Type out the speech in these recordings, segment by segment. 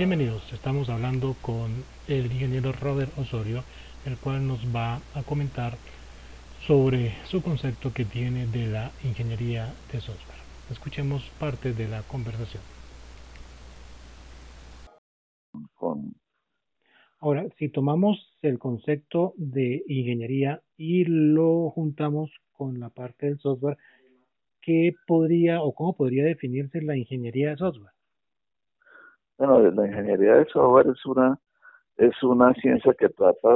Bienvenidos, estamos hablando con el ingeniero Robert Osorio, el cual nos va a comentar sobre su concepto que tiene de la ingeniería de software. Escuchemos parte de la conversación. Ahora, si tomamos el concepto de ingeniería y lo juntamos con la parte del software, ¿qué podría o cómo podría definirse la ingeniería de software? Bueno, la ingeniería de software es una es una ciencia que trata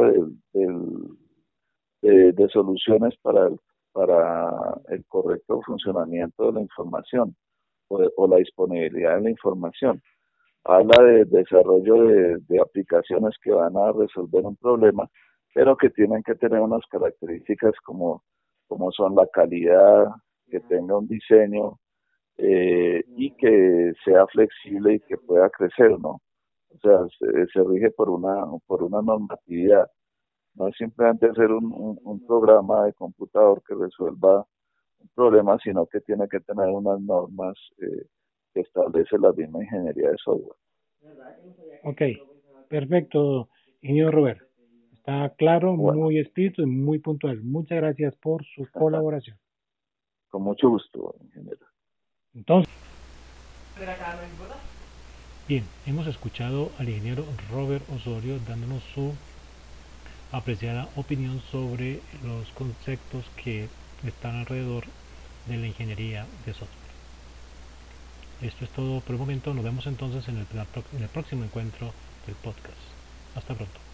de, de, soluciones para el, para el correcto funcionamiento de la información o, la disponibilidad de la información. Habla de desarrollo de, de aplicaciones que van a resolver un problema, pero que tienen que tener unas características como, como son la calidad, que tenga un diseño eh, y que sea flexible y que pueda crecer, ¿no? O sea, se, rige por una, por una normatividad. No es simplemente hacer un, un, programa de computador que resuelva un problema, sino que tiene que tener unas normas eh, que establece la misma ingeniería de software. Ok, perfecto, ingeniero Robert. Está claro, muy escrito y muy puntual. Muchas gracias por su colaboración. Con mucho gusto, ingeniero. Entonces, bien, hemos escuchado al ingeniero Robert Osorio dándonos su apreciada opinión sobre los conceptos que están alrededor de la ingeniería de software. Esto es todo por el momento. Nos vemos entonces en el, en el próximo encuentro del podcast. Hasta pronto.